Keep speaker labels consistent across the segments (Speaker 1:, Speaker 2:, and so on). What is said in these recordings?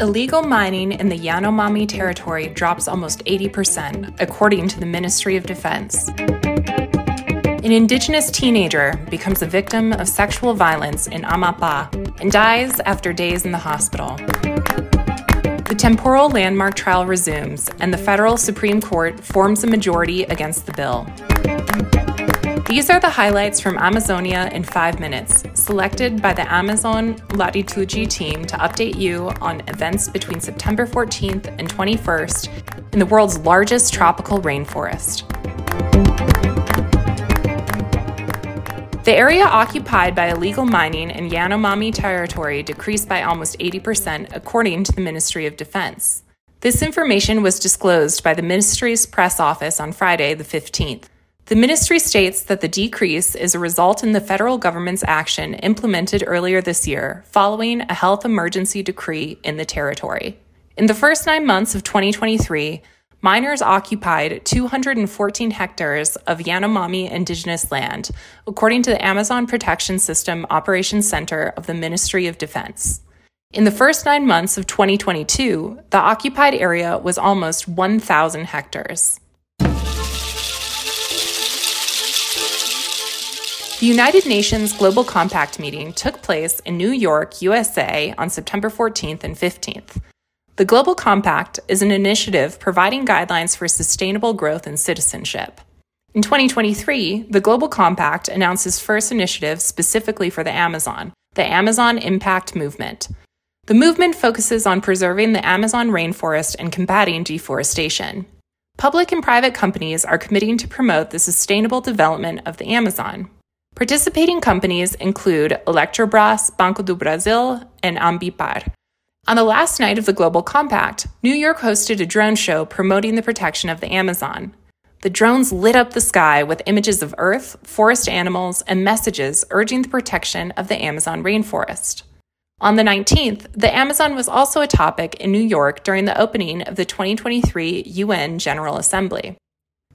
Speaker 1: Illegal mining in the Yanomami territory drops almost 80%, according to the Ministry of Defense. An indigenous teenager becomes a victim of sexual violence in Amapá and dies after days in the hospital. The temporal landmark trial resumes, and the federal Supreme Court forms a majority against the bill. These are the highlights from Amazonia in five minutes, selected by the Amazonia Latitude team to update you on events between September 14th and 21st in the world's largest tropical rainforest. The area occupied by illegal mining in Yanomami territory decreased by almost 80%, according to the Ministry of Defense. This information was disclosed by the ministry's press office on Friday, the 15th. The ministry states that the decrease is a result in the federal government's action implemented earlier this year following a health emergency decree in the territory. In the first nine months of 2023, miners occupied 214 hectares of Yanomami indigenous land, according to the Amazon Protection System Operations Center of the Ministry of Defense. In the first nine months of 2022, the occupied area was almost 1,000 hectares. The United Nations Global Compact meeting took place in New York, USA on September 14th and 15th. The Global Compact is an initiative providing guidelines for sustainable growth and citizenship. In 2023, the Global Compact announced its first initiative specifically for the Amazon, the Amazon Impact Movement. The movement focuses on preserving the Amazon rainforest and combating deforestation. Public and private companies are committing to promote the sustainable development of the Amazon. Participating companies include Eletrobras, Banco do Brasil, and Ambipar. On the last night of the Global Compact, New York hosted a drone show promoting the protection of the Amazon. The drones lit up the sky with images of Earth, forest animals, and messages urging the protection of the Amazon rainforest. On the 19th, the Amazon was also a topic in New York during the opening of the 2023 UN General Assembly.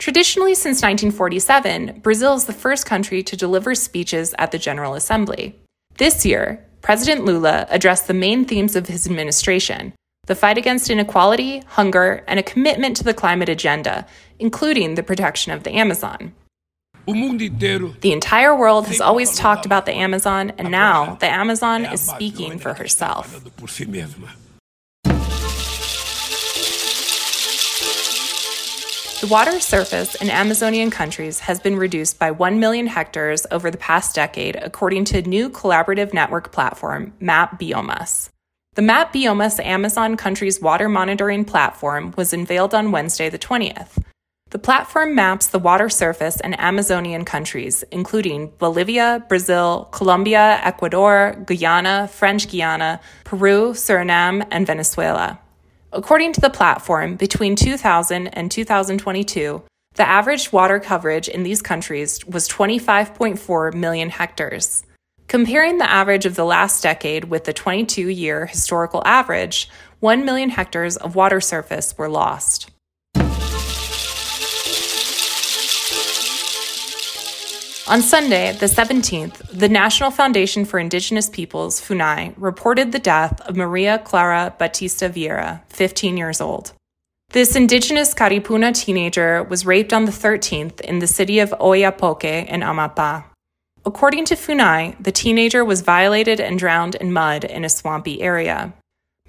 Speaker 1: Traditionally, since 1947, Brazil is the first country to deliver speeches at the General Assembly. This year, President Lula addressed the main themes of his administration the fight against inequality, hunger, and a commitment to the climate agenda, including the protection of the Amazon. The entire world has always talked about the Amazon, and now the Amazon is speaking for herself. The water surface in Amazonian countries has been reduced by 1 million hectares over the past decade, according to new collaborative network platform, MapBiomas. The MapBiomas Amazon countries water monitoring platform was unveiled on Wednesday, the 20th. The platform maps the water surface in Amazonian countries, including Bolivia, Brazil, Colombia, Ecuador, Guyana, French Guiana, Peru, Suriname, and Venezuela. According to the platform, between 2000 and 2022, the average water coverage in these countries was 25.4 million hectares. Comparing the average of the last decade with the 22 year historical average, 1 million hectares of water surface were lost. On Sunday, the 17th, the National Foundation for Indigenous Peoples, FUNAI, reported the death of Maria Clara Batista Vieira, 15 years old. This indigenous Karipuna teenager was raped on the 13th in the city of Oiapoque in Amapá. According to FUNAI, the teenager was violated and drowned in mud in a swampy area.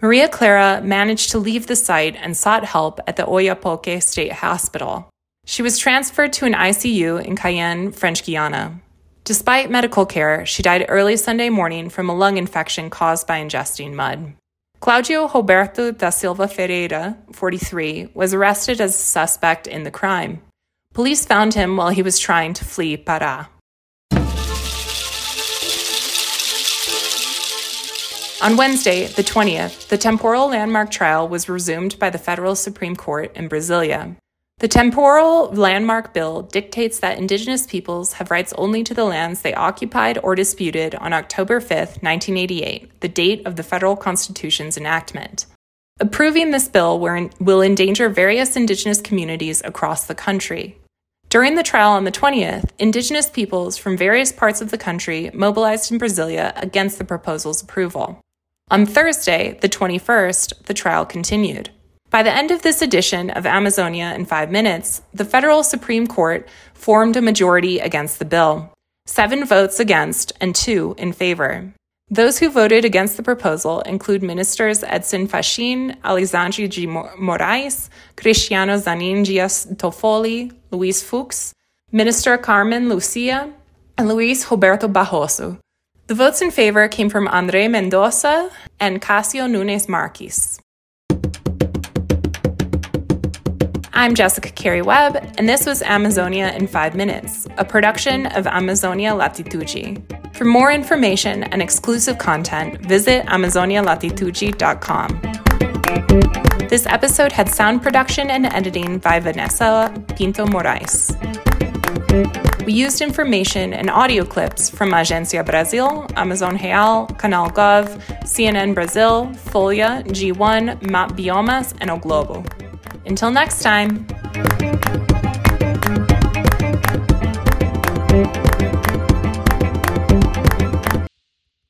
Speaker 1: Maria Clara managed to leave the site and sought help at the Oiapoque State Hospital. She was transferred to an ICU in Cayenne, French Guiana. Despite medical care, she died early Sunday morning from a lung infection caused by ingesting mud. Claudio Roberto da Silva Ferreira, 43, was arrested as a suspect in the crime. Police found him while he was trying to flee Pará. On Wednesday, the 20th, the temporal landmark trial was resumed by the federal Supreme Court in Brasilia. The Temporal Landmark Bill dictates that Indigenous peoples have rights only to the lands they occupied or disputed on October 5, 1988, the date of the federal Constitution's enactment. Approving this bill will endanger various Indigenous communities across the country. During the trial on the 20th, Indigenous peoples from various parts of the country mobilized in Brasilia against the proposal's approval. On Thursday, the 21st, the trial continued. By the end of this edition of Amazonia in Five Minutes, the federal Supreme Court formed a majority against the bill seven votes against and two in favor. Those who voted against the proposal include ministers Edson Fachin, Alexandre de Moraes, Cristiano Zanin Dias Toffoli, Luiz Fux, Minister Carmen Lucia, and Luis Roberto Barroso. The votes in favor came from Andre Mendonça and Kassio Nunes Marques. I'm Jessica Carey Webb, and this was Amazonia in 5 Minutes, a production of Amazonia Latitude. For more information and exclusive content, visit amazonialatitude.com. This episode had sound production and editing by Vanessa Pinto Moraes. We used information and audio clips from Agência Brasil, Amazonia Real, Canal Gov, CNN Brazil, Folha, G1, MapBiomas, and O Globo. Until next time.